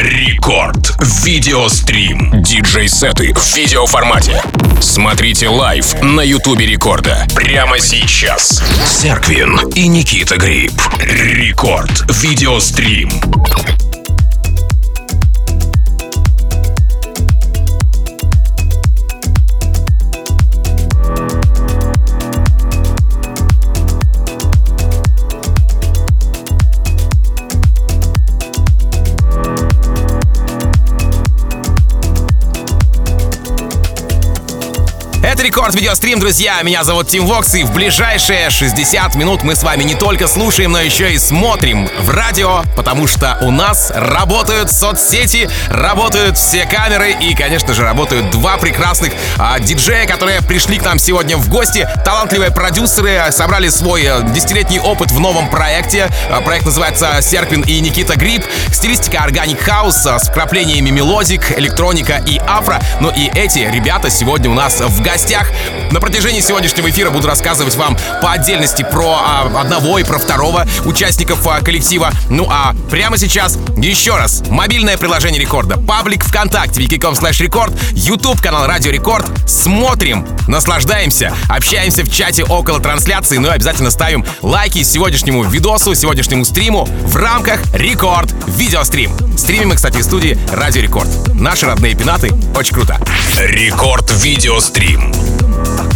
Рекорд. Видеострим. Диджей-сеты в видеоформате. Смотрите live на Ютубе Рекорда. Прямо сейчас. Serkvin и Никита Гриб. Рекорд. Видеострим. Рекорд Видеострим, друзья. Меня зовут Тим Вокс, и в ближайшие 60 минут мы с вами не только слушаем, но еще и смотрим в радио, потому что у нас работают соцсети, работают все камеры и, конечно же, работают два прекрасных а, диджея, которые пришли к нам сегодня в гости. Талантливые продюсеры собрали свой а, десятилетний опыт в новом проекте. А, проект называется «Serkvin и Никита Гриб». Стилистика organic house а, с вкраплениями melodic electronica и afro. Ну и эти ребята сегодня у нас в гостях. На протяжении сегодняшнего эфира буду рассказывать вам по отдельности про а, одного и про второго участников а, коллектива. Ну а прямо сейчас еще раз. Мобильное приложение Рекорда, паблик ВКонтакте, vk.com slash record, YouTube канал Радио Рекорд. Смотрим, наслаждаемся, общаемся в чате около трансляции, ну и обязательно ставим лайки сегодняшнему видосу, сегодняшнему стриму в рамках Рекорд Видеострим. Стримим мы, кстати, в студии Радио Рекорд. Наши родные пинаты. Очень круто. Рекорд. Видеострим. I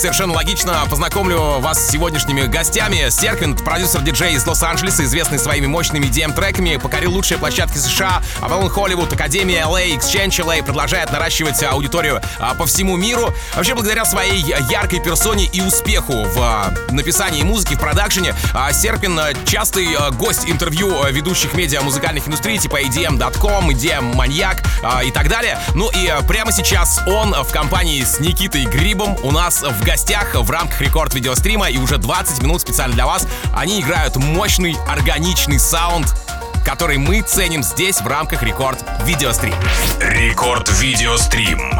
совершенно логично познакомлю вас с сегодняшними гостями. Серквин, продюсер-диджей из Лос-Анджелеса, известный своими мощными DM-треками, покорил лучшие площадки США, Avalon Hollywood, Академия LA, Exchange LA, продолжает наращивать аудиторию а, по всему миру. Вообще, благодаря своей яркой персоне и успеху в а, написании музыки, в продакшене, а, Серпин частый а, гость интервью а, ведущих медиа музыкальных индустрий типа EDM.com, EDM Маньяк а, и так далее. Ну и а, прямо сейчас он в компании с Никитой Грибом у нас в гостях в рамках рекорд видеострима и уже 20 минут специально для вас они играют мощный органичный саунд который мы ценим здесь в рамках Рекорд Видеострим. Рекорд Видеострим.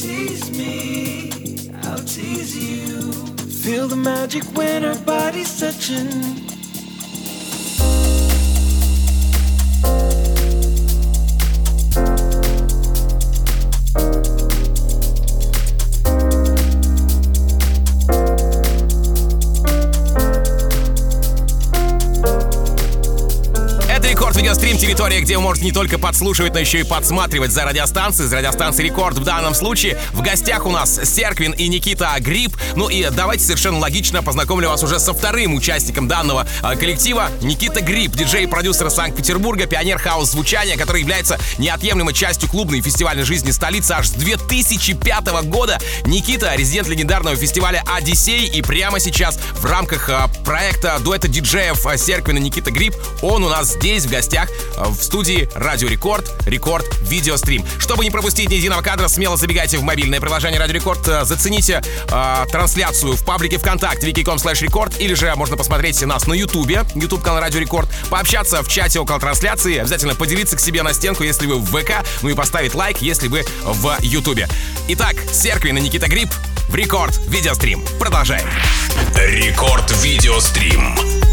Tease me, I'll tease you. Feel the magic when our bodies touching. Территория, где вы можете не только подслушивать, но еще и подсматривать за радиостанцией. За радиостанцией Рекорд в данном случае. В гостях у нас Серквин и Никита Гриб. Ну и давайте совершенно логично познакомлю вас уже со вторым участником данного э, коллектива. Никита Гриб, диджей и продюсер Санкт-Петербурга, пионер хаос-звучания, который является неотъемлемой частью клубной и фестивальной жизни столицы аж с 2005 года. Никита, резидент легендарного фестиваля «Одиссей», и прямо сейчас в рамках э, проекта дуэта диджеев э, Serkvin и Никита Гриб он у нас здесь, в гостях, в студии Радио Рекорд, Рекорд Видеострим. Чтобы не пропустить ни единого кадра, смело забегайте в мобильное приложение Радио Рекорд, э, зацените э, трансляцию в паблике ВКонтакте vk.com slash record, или же можно посмотреть нас на Ютубе, YouTube канал Радио Рекорд, пообщаться в чате около трансляции, обязательно поделиться к себе на стенку, если вы в ВК, ну и поставить лайк, если вы в Ютубе. Итак, Серквин и Никита Гриб в Рекорд Видеострим. Продолжаем. Рекорд. Видеострим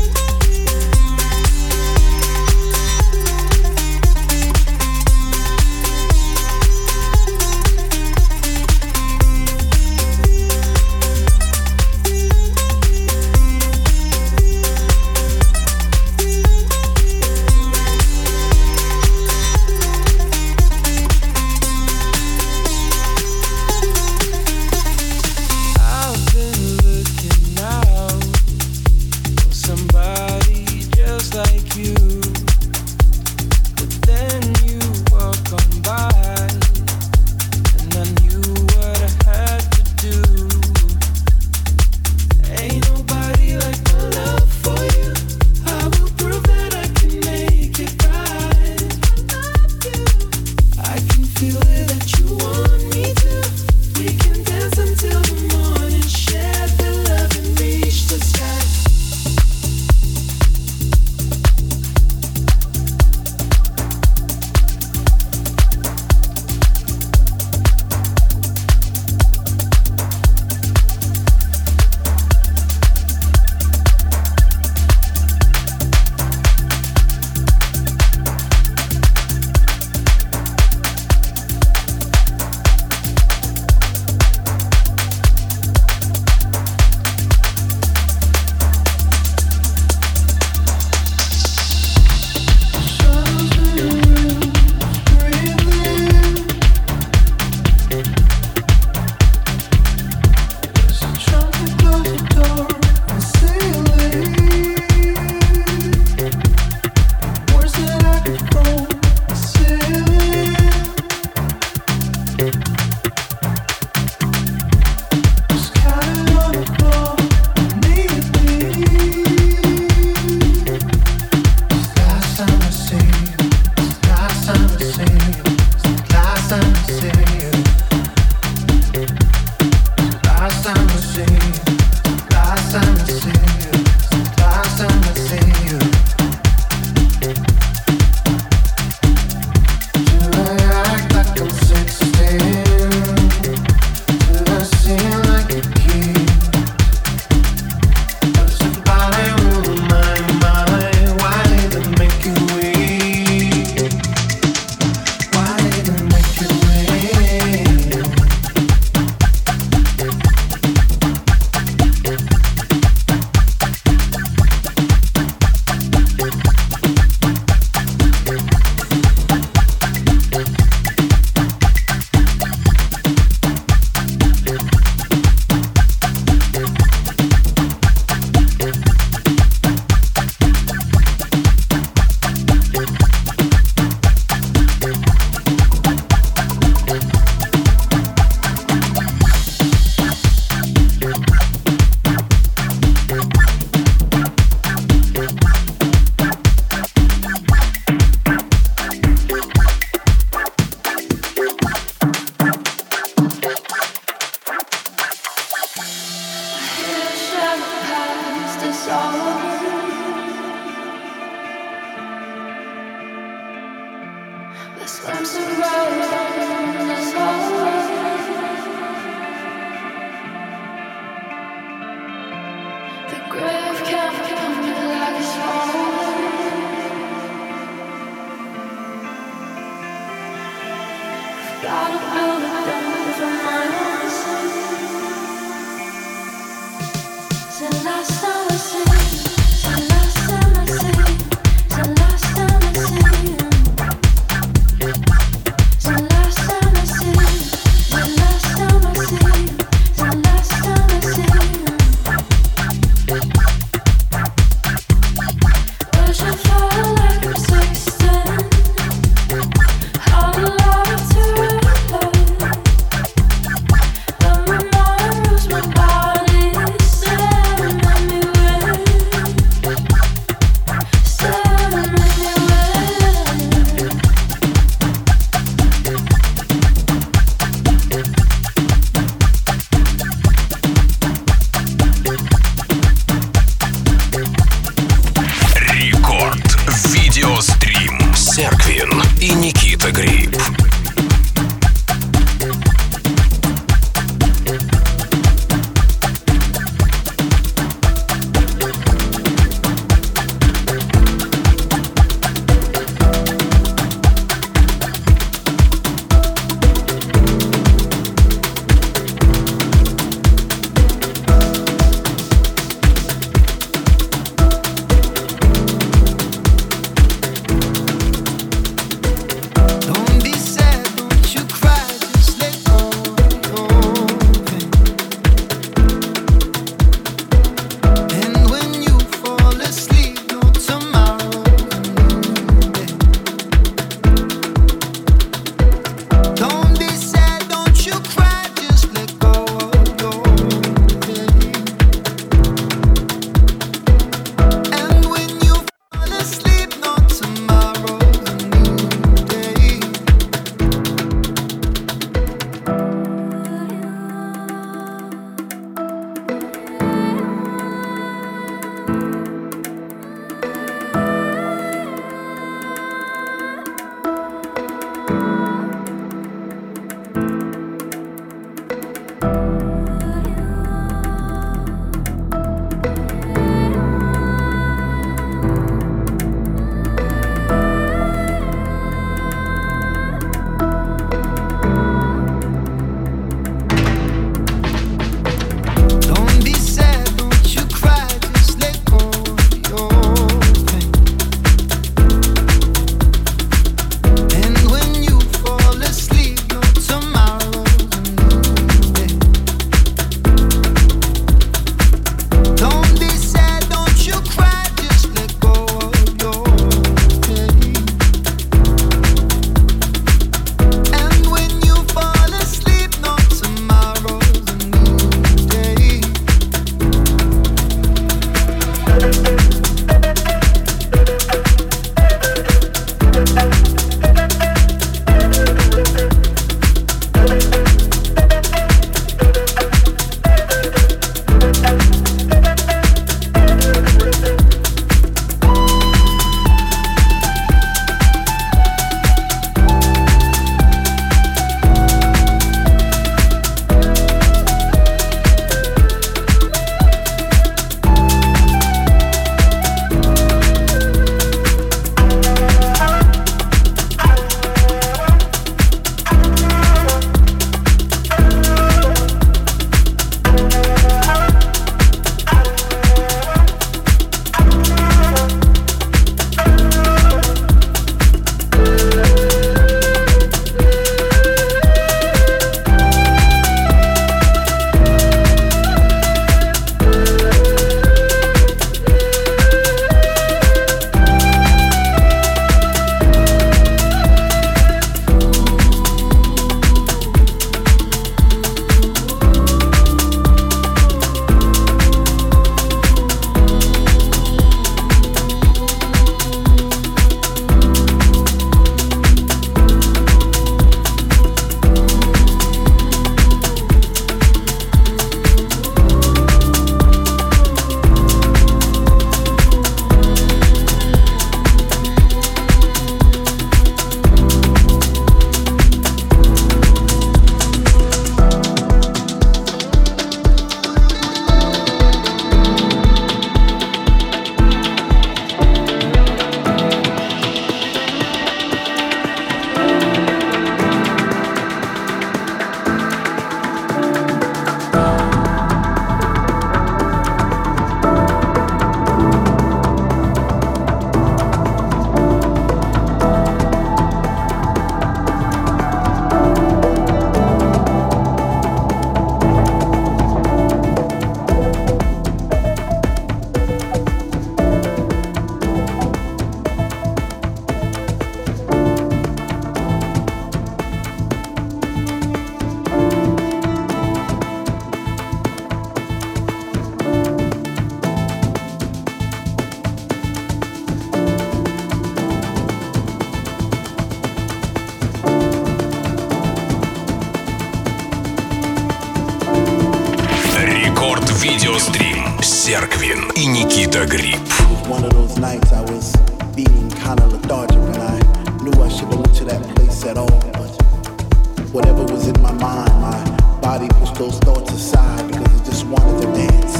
whatever was in my mind, my body pushed those thoughts aside because it just wanted to dance.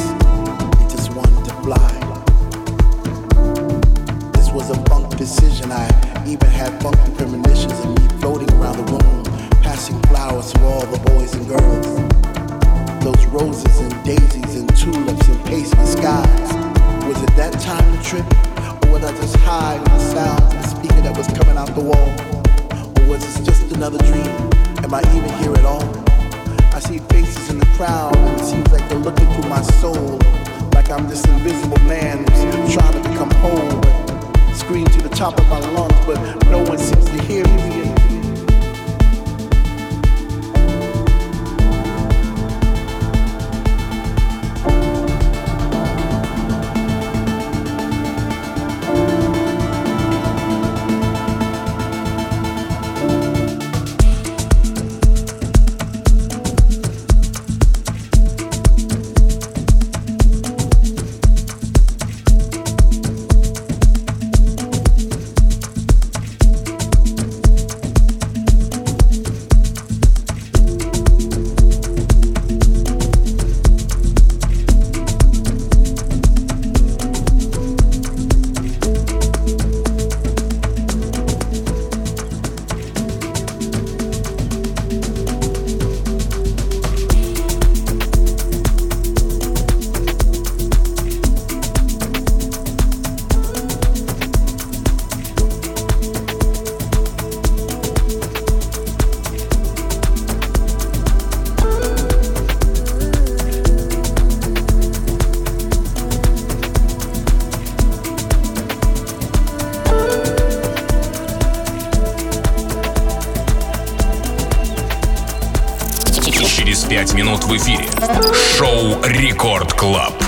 It just wanted to fly. This was a funk decision. I even had funky premonitions of me floating around the room, passing flowers to all the boys and girls. Those roses and daisies and tulips and paisley skies. Was it that time to trip? Or was I just high on the sound of the speaker that was coming out the wall? Or was this just another dream? Am I even here at all? I see faces in the crowd and it seems like they're looking through my soul. Like I'm this invisible man who's trying to become whole. Scream to the top of my lungs, but no one seems to hear me. Через пять минут в эфире. Шоу Рекорд Клаб.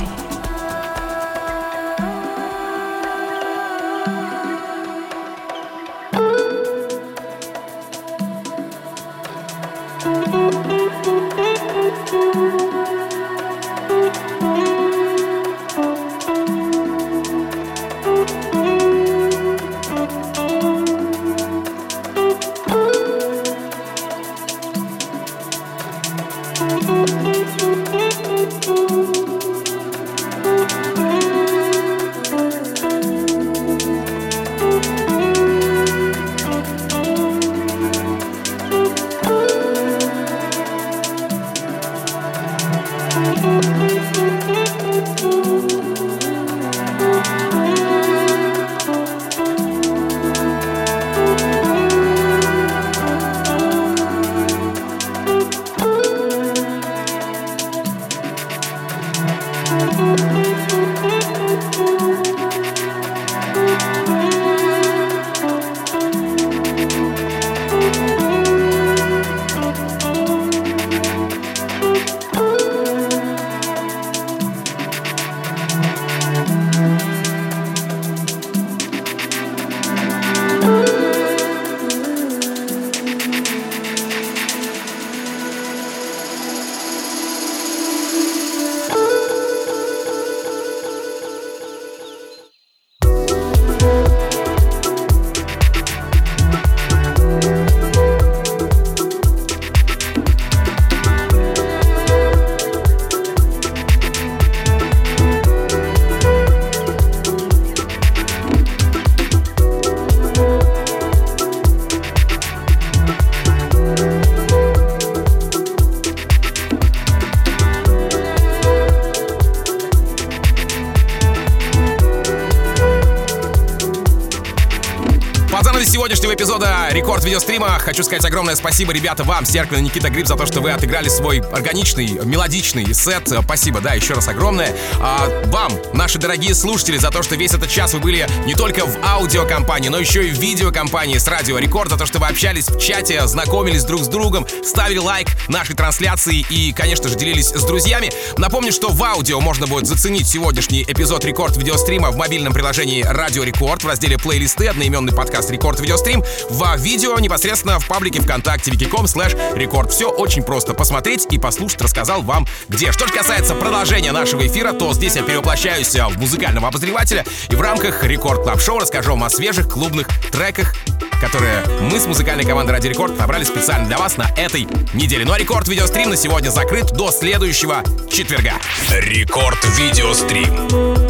Видеострима хочу сказать огромное спасибо, ребята, вам, Serkvin и Никита Гриб, за то, что вы отыграли свой органичный, мелодичный сет. Спасибо, да, еще раз огромное. А вам, наши дорогие слушатели, за то, что весь этот час вы были не только в аудиокомпании, но еще и в видеокомпании с Радио Рекорд, за то, что вы общались в чате, знакомились друг с другом, ставили лайк нашей трансляции и, конечно же, делились с друзьями. Напомню, что в аудио можно будет заценить сегодняшний эпизод рекорд видеострима в мобильном приложении Радио Рекорд в разделе плейлисты, одноименный подкаст Рекорд Видеострим в видео непосредственно в паблике ВКонтакте vk.com slash record. Все очень просто. Посмотреть и послушать рассказал вам где. Что же касается продолжения нашего эфира, то здесь я перевоплощаюсь в музыкального обозревателя и в рамках Record Club Show расскажу вам о свежих клубных треках, которые мы с музыкальной командой Радио Рекорд набрали специально для вас на этой неделе. Ну а Рекорд Видеострим на сегодня закрыт до следующего четверга. Рекорд Видеострим.